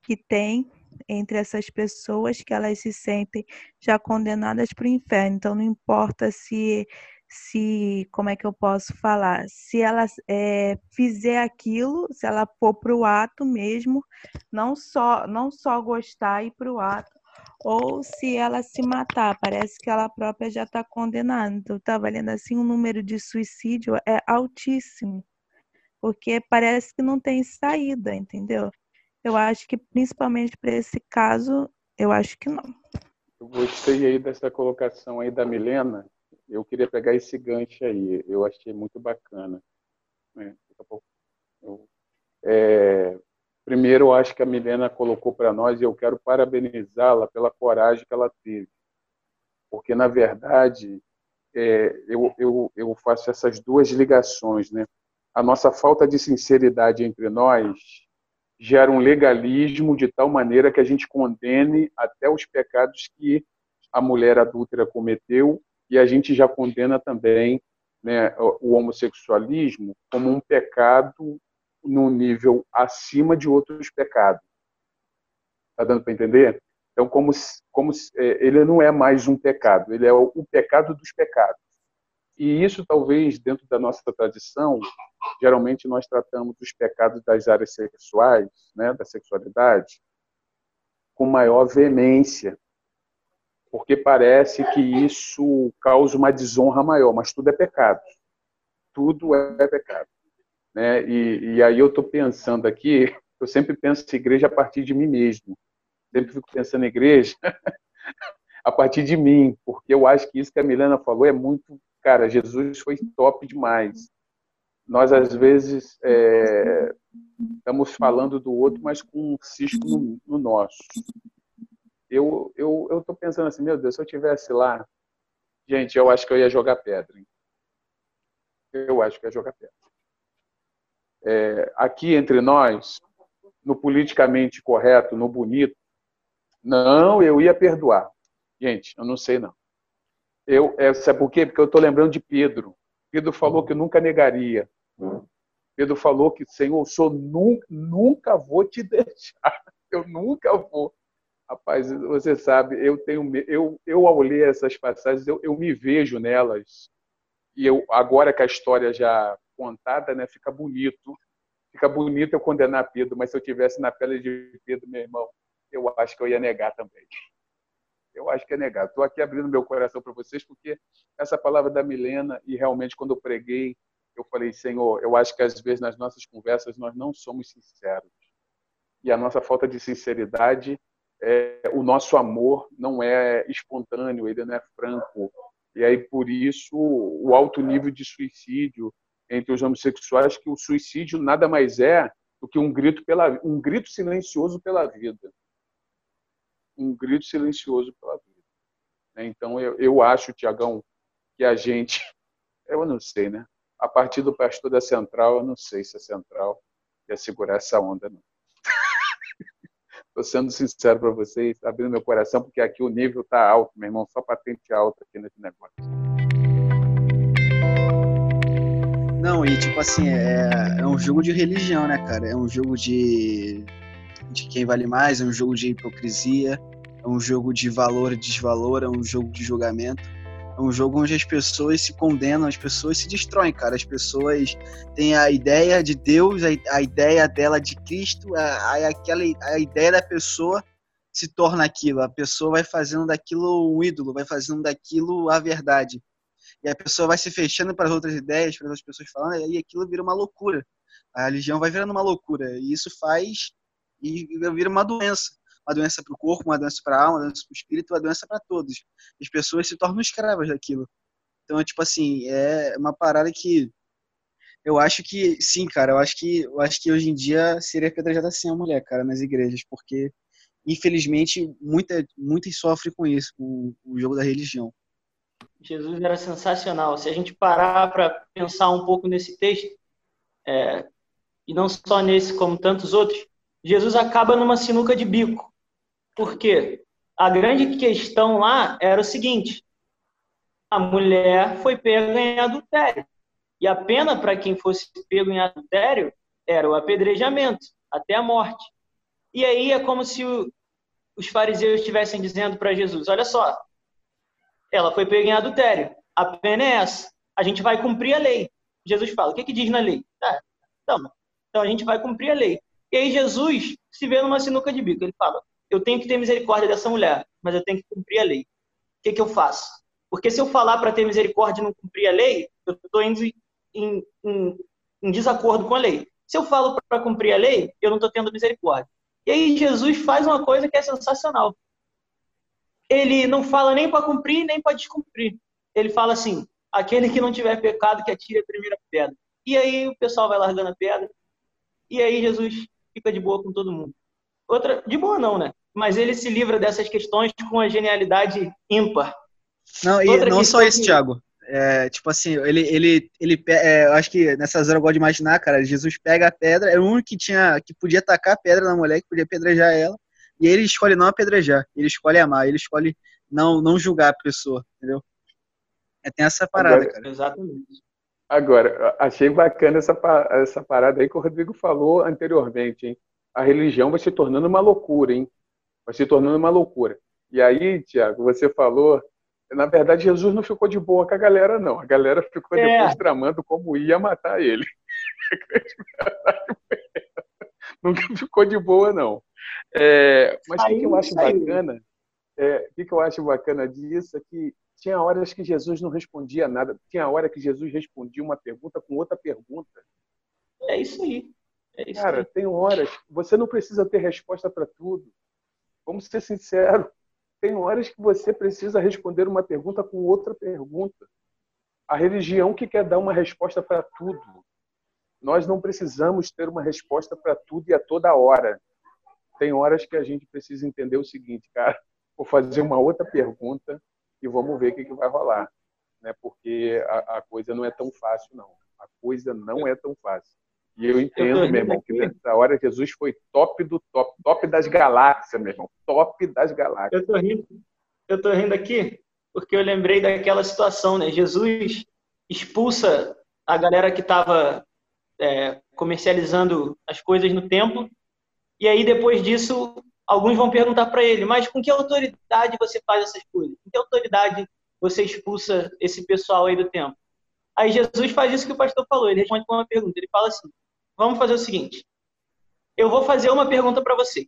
que tem entre essas pessoas que elas se sentem já condenadas para o inferno. Então não importa se se, como é que eu posso falar? Se ela é, fizer aquilo, se ela for para o ato mesmo, não só, não só gostar e para o ato, ou se ela se matar, parece que ela própria já está condenada. Então, tá valendo assim, o número de suicídio é altíssimo, porque parece que não tem saída, entendeu? Eu acho que, principalmente para esse caso, eu acho que não. Eu gostei aí dessa colocação aí da Milena, eu queria pegar esse gancho aí. Eu achei muito bacana. Né? Eu, é, primeiro, eu acho que a Milena colocou para nós e eu quero parabenizá-la pela coragem que ela teve. Porque, na verdade, é, eu, eu, eu faço essas duas ligações. Né? A nossa falta de sinceridade entre nós gera um legalismo de tal maneira que a gente condene até os pecados que a mulher adúltera cometeu e a gente já condena também né, o homossexualismo como um pecado num nível acima de outros pecados. Está dando para entender? Então, como, como é, ele não é mais um pecado, ele é o, o pecado dos pecados. E isso, talvez, dentro da nossa tradição, geralmente nós tratamos os pecados das áreas sexuais, né, da sexualidade, com maior veemência, porque parece que isso causa uma desonra maior, mas tudo é pecado. Tudo é pecado. Né? E, e aí eu estou pensando aqui, <laughs> eu sempre penso em igreja a partir de mim mesmo. Sempre fico pensando em igreja <laughs> a partir de mim, porque eu acho que isso que a Milena falou é muito. Cara, Jesus foi top demais. Nós, às vezes, é, estamos falando do outro, mas com um cisco no, no nosso eu eu eu tô pensando assim, meu Deus, se eu tivesse lá, gente, eu acho que eu ia jogar pedra. Hein? Eu acho que ia jogar pedra. É, aqui entre nós, no politicamente correto, no bonito, não, eu ia perdoar. Gente, eu não sei não. Eu, é, sabe por quê? Porque eu estou lembrando de Pedro. Pedro falou que nunca negaria. Pedro falou que, Senhor, eu sou nunca, nunca vou te <laughs> deixar. Eu nunca vou. Rapaz, você sabe, eu tenho eu eu ao ler essas passagens, eu, eu me vejo nelas. E eu agora que a história já contada, né, fica bonito. Fica bonito eu condenar Pedro, mas se eu tivesse na pele de Pedro, meu irmão, eu acho que eu ia negar também. Eu acho que é negar. Estou aqui abrindo meu coração para vocês, porque essa palavra da Milena, e realmente quando eu preguei, eu falei, Senhor, eu acho que às vezes nas nossas conversas nós não somos sinceros. E a nossa falta de sinceridade é, o nosso amor não é espontâneo, ele não é franco. E aí, por isso, o alto nível de suicídio entre os homossexuais, que o suicídio nada mais é do que um grito, pela, um grito silencioso pela vida. Um grito silencioso pela vida. Então, eu, eu acho, Tiagão, que a gente, <laughs> eu não sei, né? A partir do pastor da Central, eu não sei se a Central ia segurar essa onda, não. Estou sendo sincero para vocês, abrindo meu coração, porque aqui o nível está alto, meu irmão, só patente alta aqui nesse negócio. Não, e tipo assim, é, é um jogo de religião, né, cara? É um jogo de, de quem vale mais, é um jogo de hipocrisia, é um jogo de valor e desvalor, é um jogo de julgamento. É um jogo onde as pessoas se condenam, as pessoas se destroem, cara. As pessoas têm a ideia de Deus, a, ideia dela de Cristo, a, a, aquela, a ideia da pessoa se torna aquilo. A pessoa vai fazendo daquilo um ídolo, vai fazendo daquilo a verdade. E a pessoa vai se fechando para as outras ideias, para as outras pessoas falando, e aquilo vira uma loucura. A religião vai virando uma loucura. E isso faz e vira uma doença uma doença para o corpo, uma doença para a alma, uma doença para o espírito, uma doença para todos. As pessoas se tornam escravas daquilo. Então, tipo assim, é uma parada que eu acho que sim, cara, eu acho que eu acho que hoje em dia seria apedrejada assim a mulher, cara, nas igrejas, porque infelizmente muita muitos sofrem com isso, com o jogo da religião. Jesus era sensacional. Se a gente parar para pensar um pouco nesse texto, é, e não só nesse, como tantos outros, Jesus acaba numa sinuca de bico. Porque a grande questão lá era o seguinte: a mulher foi pega em adultério. E a pena para quem fosse pego em adultério era o apedrejamento, até a morte. E aí é como se o, os fariseus estivessem dizendo para Jesus: olha só, ela foi pega em adultério, a pena é essa, a gente vai cumprir a lei. Jesus fala: o que, que diz na lei? Ah, então, então a gente vai cumprir a lei. E aí Jesus se vê numa sinuca de bico. Ele fala: eu tenho que ter misericórdia dessa mulher, mas eu tenho que cumprir a lei. O que, que eu faço? Porque se eu falar para ter misericórdia e não cumprir a lei, eu estou indo em, em, em, desacordo com a lei. Se eu falo para cumprir a lei, eu não estou tendo misericórdia. E aí Jesus faz uma coisa que é sensacional. Ele não fala nem para cumprir, nem para descumprir. Ele fala assim: aquele que não tiver pecado, que atire a primeira pedra. E aí o pessoal vai largando a pedra. E aí Jesus fica de boa com todo mundo. Outra, de boa não, né? Mas ele se livra dessas questões com a genialidade ímpar. Não, e Outra não só isso, que... Thiago. É, tipo assim, ele, ele, ele é, eu acho que nessas horas eu gosto de imaginar, cara, Jesus pega a pedra, é o único que tinha, que podia atacar a pedra na mulher, que podia apedrejar ela, e ele escolhe não apedrejar, ele escolhe amar, ele escolhe não, não julgar a pessoa, entendeu? É, tem essa parada, Agora, cara. Exatamente. Agora, achei bacana essa, essa parada aí que o Rodrigo falou anteriormente, hein? A religião vai se tornando uma loucura, hein? Vai se tornando uma loucura. E aí, Tiago, você falou, na verdade, Jesus não ficou de boa com a galera, não. A galera ficou é. depois tramando como ia matar ele. <laughs> Nunca ficou de boa, não. É, mas o que, que, eu acho bacana? É, o que, que eu acho bacana disso é que tinha horas que Jesus não respondia nada. Tinha hora que Jesus respondia uma pergunta com outra pergunta. É isso aí. É isso Cara, aí. tem horas. Você não precisa ter resposta para tudo. Vamos ser sinceros. Tem horas que você precisa responder uma pergunta com outra pergunta. A religião que quer dar uma resposta para tudo. Nós não precisamos ter uma resposta para tudo e a toda hora. Tem horas que a gente precisa entender o seguinte, cara. Vou fazer uma outra pergunta e vamos ver o que, que vai rolar. Né? Porque a, a, coisa não é tão fácil, não. A coisa não é tão fácil. E eu entendo, meu irmão, que nessa hora Jesus foi top do top, top das galáxias, meu irmão, top das galáxias. Eu tô rindo, eu tô rindo aqui porque eu lembrei daquela situação, né? Jesus expulsa a galera que estava é, comercializando as coisas no templo, e aí depois disso alguns vão perguntar para ele, mas com que autoridade você faz essas coisas? Com que autoridade você expulsa esse pessoal aí do templo? Aí Jesus faz isso que o pastor falou, ele responde com uma pergunta, ele fala assim, vamos fazer o seguinte, eu vou fazer uma pergunta para vocês.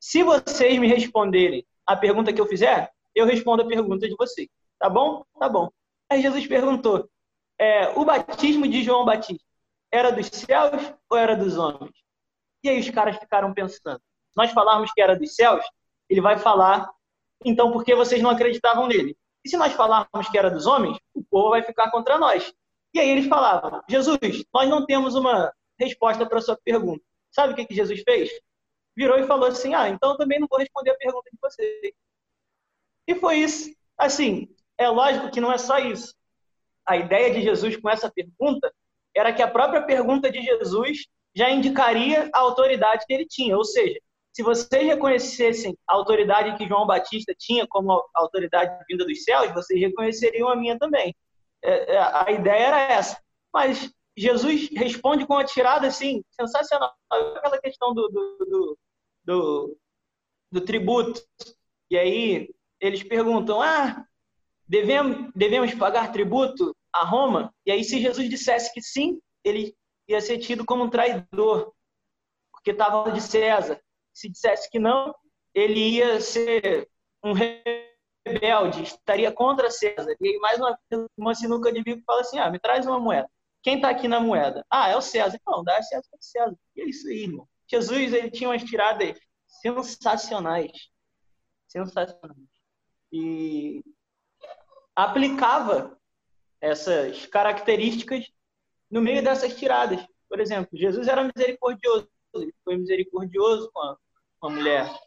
Se vocês me responderem a pergunta que eu fizer, eu respondo a pergunta de vocês. Tá bom? Tá bom. Aí Jesus perguntou, é, o batismo de João Batista era dos céus ou era dos homens? E aí os caras ficaram pensando nós falarmos que era dos céus, ele vai falar, então por que vocês não acreditavam nele? E se nós falarmos que era dos homens, o povo vai ficar contra nós. E aí eles falavam, Jesus, nós não temos uma resposta para sua pergunta. Sabe o que, que Jesus fez? Virou e falou assim, ah, então eu também não vou responder a pergunta de vocês. E foi isso. Assim, é lógico que não é só isso. A ideia de Jesus com essa pergunta era que a própria pergunta de Jesus já indicaria a autoridade que ele tinha. Ou seja, se vocês reconhecessem a autoridade que João Batista tinha como autoridade vinda dos céus, vocês reconheceriam a minha também. É, é, a ideia era essa. Mas Jesus responde com uma tirada assim, sensacional. Aquela questão do, do, do, do, tributo. E aí eles perguntam: ah, devemos, devemos pagar tributo a Roma? E aí, se Jesus dissesse que sim, ele ia ser tido como um traidor, porque estava de César. Se dissesse que não, ele ia ser um rebelde, estaria contra César. E aí, mais uma vez, uma sinuca de bico fala assim: ah, me traz uma moeda. Quem está aqui na moeda? Ah, é o César. Não, dá César para César. E é isso aí, irmão. Jesus ele tinha umas tiradas sensacionais. Sensacionais. E aplicava essas características no meio dessas tiradas. Por exemplo, Jesus era misericordioso. Ele foi misericordioso com a, com a mulher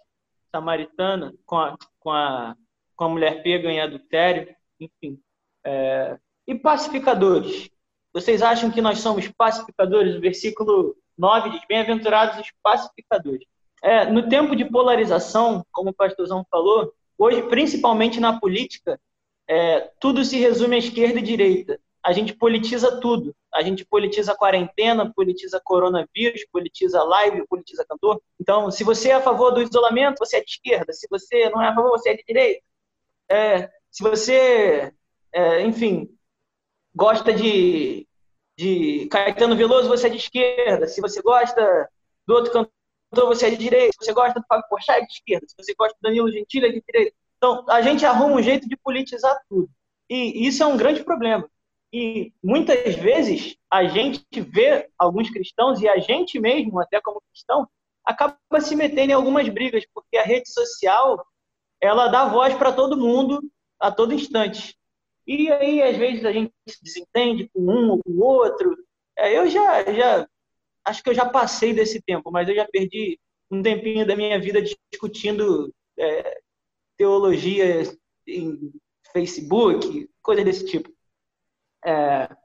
samaritana, com a, com, a, com a mulher pega em adultério, enfim. É, e pacificadores. Vocês acham que nós somos pacificadores? O versículo 9 diz: Bem-aventurados os pacificadores. É, no tempo de polarização, como o pastorzão falou, hoje, principalmente na política, é, tudo se resume à esquerda e direita. A gente politiza tudo. A gente politiza quarentena, politiza coronavírus, politiza live, politiza cantor. Então, se você é a favor do isolamento, você é de esquerda. Se você não é a favor, você é de direita. É, se você, é, enfim, gosta de, de Caetano Veloso, você é de esquerda. Se você gosta do outro cantor, você é de direita. Se você gosta do Fábio Porchat, é de esquerda. Se você gosta do Danilo Gentili, é de direita. Então, a gente arruma um jeito de politizar tudo. E isso é um grande problema. E muitas vezes a gente vê alguns cristãos, e a gente mesmo, até como cristão, acaba se metendo em algumas brigas, porque a rede social ela dá voz para todo mundo a todo instante. E aí, às vezes, a gente se desentende com um ou com o outro. É, eu já, já, acho que eu já passei desse tempo, mas eu já perdi um tempinho da minha vida discutindo é, teologia em Facebook, coisa desse tipo. É,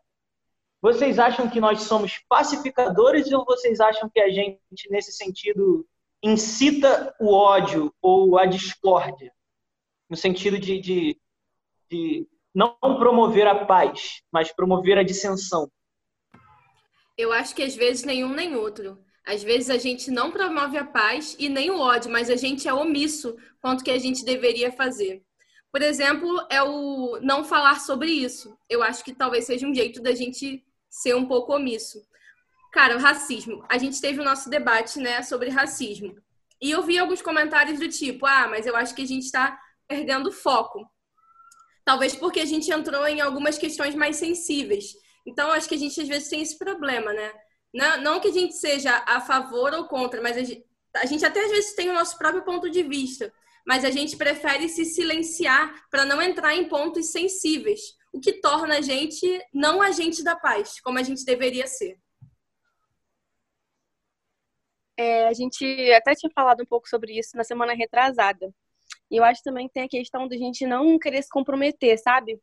vocês acham que nós somos pacificadores ou vocês acham que a gente, nesse sentido, incita o ódio ou a discórdia? No sentido de, de, de não promover a paz, mas promover a dissensão. Eu acho que às vezes nenhum nem outro. Às vezes a gente não promove a paz e nem o ódio, mas a gente é omisso quanto que a gente deveria fazer. Por exemplo, é o não falar sobre isso. Eu acho que talvez seja um jeito da gente ser um pouco omisso. Cara, racismo. A gente teve o nosso debate, né, sobre racismo. E eu vi alguns comentários do tipo: "Ah, mas eu acho que a gente está perdendo foco". Talvez porque a gente entrou em algumas questões mais sensíveis. Então, acho que a gente às vezes tem esse problema, né? Não, não que a gente seja a favor ou contra, mas a gente, a gente até às vezes tem o nosso próprio ponto de vista. Mas a gente prefere se silenciar para não entrar em pontos sensíveis, o que torna a gente não agente da paz, como a gente deveria ser. É, a gente até tinha falado um pouco sobre isso na semana retrasada. E eu acho também que tem a questão da gente não querer se comprometer, sabe?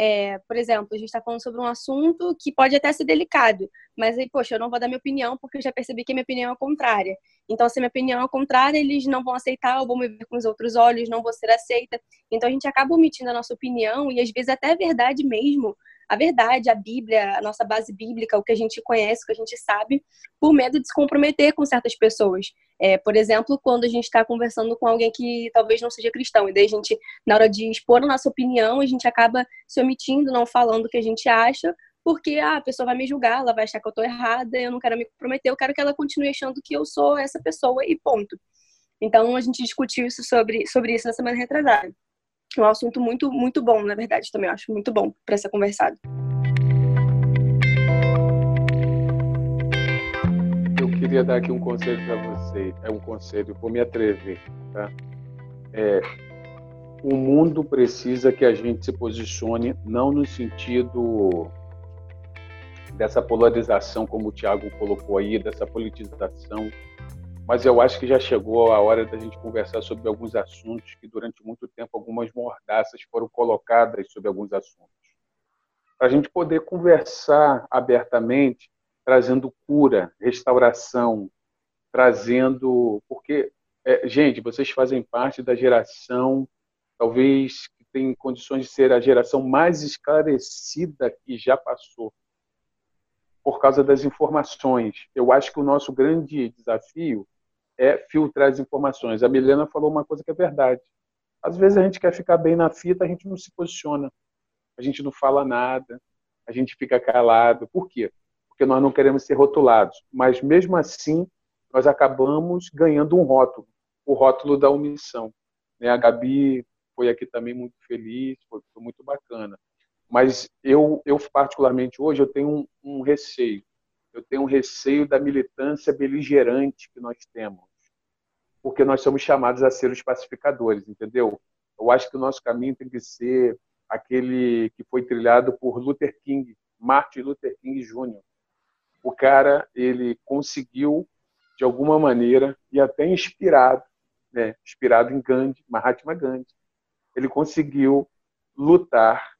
É, por exemplo, a gente está falando sobre um assunto que pode até ser delicado, mas aí, poxa, eu não vou dar minha opinião porque eu já percebi que a minha opinião é contrária. Então, se a minha opinião é contrária, eles não vão aceitar, eu vou me ver com os outros olhos, não vou ser aceita. Então, a gente acaba omitindo a nossa opinião e às vezes até a verdade mesmo, a verdade, a Bíblia, a nossa base bíblica, o que a gente conhece, o que a gente sabe, por medo de se comprometer com certas pessoas. É, por exemplo, quando a gente está conversando com alguém que talvez não seja cristão, e daí a gente, na hora de expor a nossa opinião, a gente acaba se omitindo, não falando o que a gente acha, porque ah, a pessoa vai me julgar, ela vai achar que eu estou errada, eu não quero me comprometer, eu quero que ela continue achando que eu sou essa pessoa e ponto. Então a gente discutiu isso sobre, sobre isso na semana retrasada. É um assunto muito, muito bom, na verdade, também eu acho muito bom para ser conversado. Eu queria dar aqui um conselho para você. É um conselho, vou me atrever, tá? É, o mundo precisa que a gente se posicione não no sentido dessa polarização, como o Tiago colocou aí, dessa politização, mas eu acho que já chegou a hora da gente conversar sobre alguns assuntos que durante muito tempo algumas mordaças foram colocadas sobre alguns assuntos. Para a gente poder conversar abertamente, trazendo cura, restauração, trazendo. Porque, é, gente, vocês fazem parte da geração, talvez que tem condições de ser a geração mais esclarecida que já passou por causa das informações. Eu acho que o nosso grande desafio é filtrar as informações. A Milena falou uma coisa que é verdade. Às vezes a gente quer ficar bem na fita, a gente não se posiciona, a gente não fala nada, a gente fica calado. Por quê? Porque nós não queremos ser rotulados. Mas mesmo assim, nós acabamos ganhando um rótulo, o rótulo da omissão. Né? A Gabi foi aqui também muito feliz, foi, muito bacana. Mas eu, eu particularmente hoje, eu tenho um, um receio. Eu tenho um receio da militância beligerante que nós temos porque nós somos chamados a ser os pacificadores, entendeu? Eu acho que o nosso caminho tem que ser aquele que foi trilhado por Luther King, Martin Luther King Jr. O cara, ele conseguiu, de alguma maneira, e até inspirado, né, inspirado em Gandhi, Mahatma Gandhi, ele conseguiu lutar.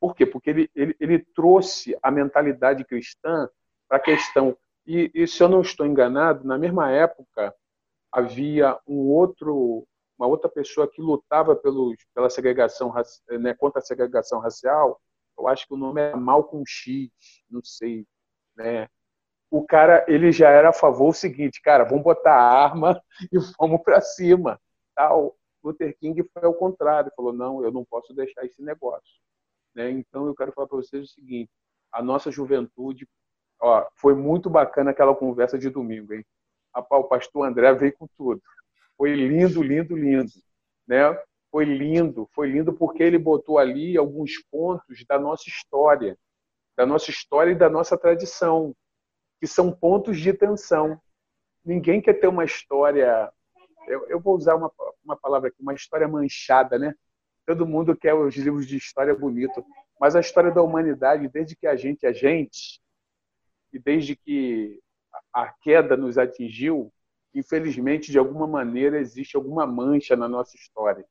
Por quê? Porque ele, ele, ele trouxe a mentalidade cristã para a questão. E, e, se eu não estou enganado, na mesma época, havia um outro, uma outra pessoa que lutava pelos, pela segregação, né, contra a segregação racial. Eu acho que o nome é Malcolm X, não sei, né? O cara, ele já era a favor do seguinte, cara, vamos botar a arma <laughs> e vamos para cima, tal. Luther King foi ao contrário, falou não, eu não posso deixar esse negócio, né? Então eu quero falar para vocês o seguinte: a nossa juventude, ó, foi muito bacana aquela conversa de domingo, hein? O pastor André veio com tudo. Foi lindo, lindo, lindo. Né? Foi lindo, foi lindo porque ele botou ali alguns pontos da nossa história, da nossa história e da nossa tradição, que são pontos de tensão. Ninguém quer ter uma história, eu, eu vou usar uma, uma palavra aqui, uma história manchada, né? Todo mundo quer os livros de história bonito, mas a história da humanidade, desde que a gente é gente, e desde que a queda nos atingiu, infelizmente, de alguma maneira, existe alguma mancha na nossa história.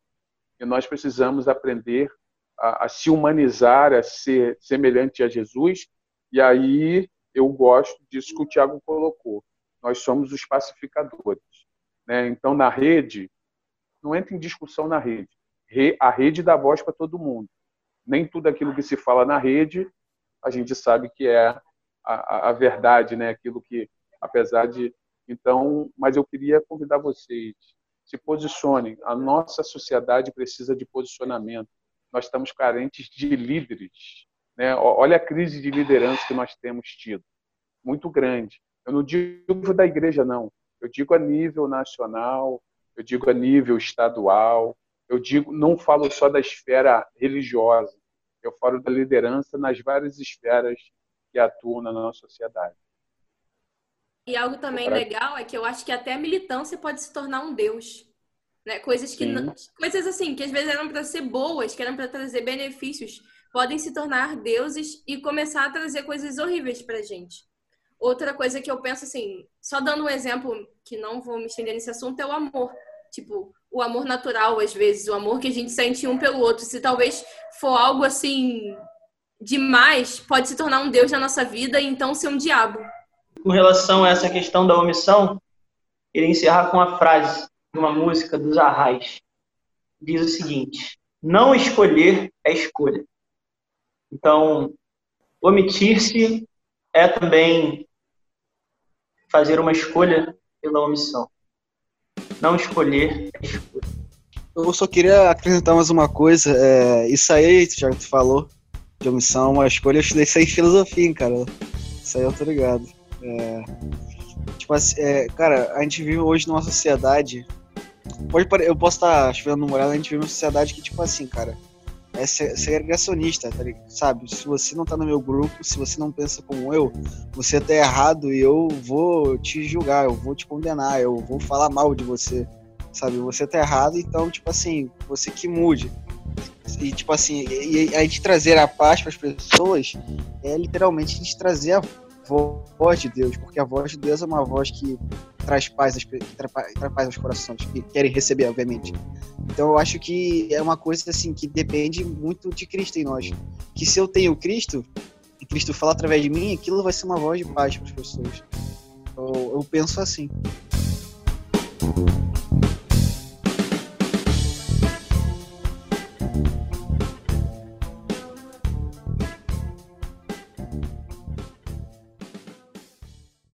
E nós precisamos aprender a, a se humanizar, a ser semelhante a Jesus. E aí eu gosto disso que o Tiago colocou. Nós somos os pacificadores. Né? Então, na rede, não entra em discussão na rede. A rede dá voz para todo mundo. Nem tudo aquilo que se fala na rede a gente sabe que é a, a, a verdade, né? aquilo que apesar de. Então, mas eu queria convidar vocês, se posicionem. A nossa sociedade precisa de posicionamento. Nós estamos carentes de líderes. Né? Olha a crise de liderança que nós temos tido, muito grande. Eu não digo da igreja, não. Eu digo a nível nacional, eu digo a nível estadual, eu digo, não falo só da esfera religiosa, eu falo da liderança nas várias esferas que atuam na nossa sociedade. E algo também legal é que eu acho que até a militância pode se tornar um deus. Né? Coisas que não, coisas assim, que às vezes eram para ser boas, que eram para trazer benefícios, podem se tornar deuses e começar a trazer coisas horríveis pra gente. Outra coisa que eu penso assim, só dando um exemplo que não vou me estender nesse assunto é o amor. Tipo, o amor natural às vezes, o amor que a gente sente um pelo outro. Se talvez for algo assim demais, pode se tornar um deus na nossa vida e então ser um diabo com relação a essa questão da omissão, queria encerrar com uma frase de uma música dos Arrais. Diz o seguinte: Não escolher é escolha. Então, omitir-se é também fazer uma escolha pela omissão. Não escolher é escolha. Eu só queria acrescentar mais uma coisa. É, isso aí, já que tu falou, de omissão, uma escolha, eu estudei isso aí em filosofia, cara. Isso aí eu tô ligado. É, tipo assim, é, cara, a gente vive hoje numa sociedade. Pode, eu posso estar chovendo no molhado, a gente vive numa sociedade que, tipo assim, cara, é segregacionista, tá sabe? Se você não tá no meu grupo, se você não pensa como eu, você tá errado e eu vou te julgar, eu vou te condenar, eu vou falar mal de você, sabe? Você tá errado, então, tipo assim, você que mude. E, tipo assim, e, e a gente trazer a paz para as pessoas é literalmente a gente trazer a voz de Deus, porque a voz de Deus é uma voz que traz paz, que traz paz aos corações, que querem receber, obviamente. Então eu acho que é uma coisa assim que depende muito de Cristo em nós. Que se eu tenho Cristo, e Cristo fala através de mim, aquilo vai ser uma voz de paz para as pessoas. Eu, eu penso assim.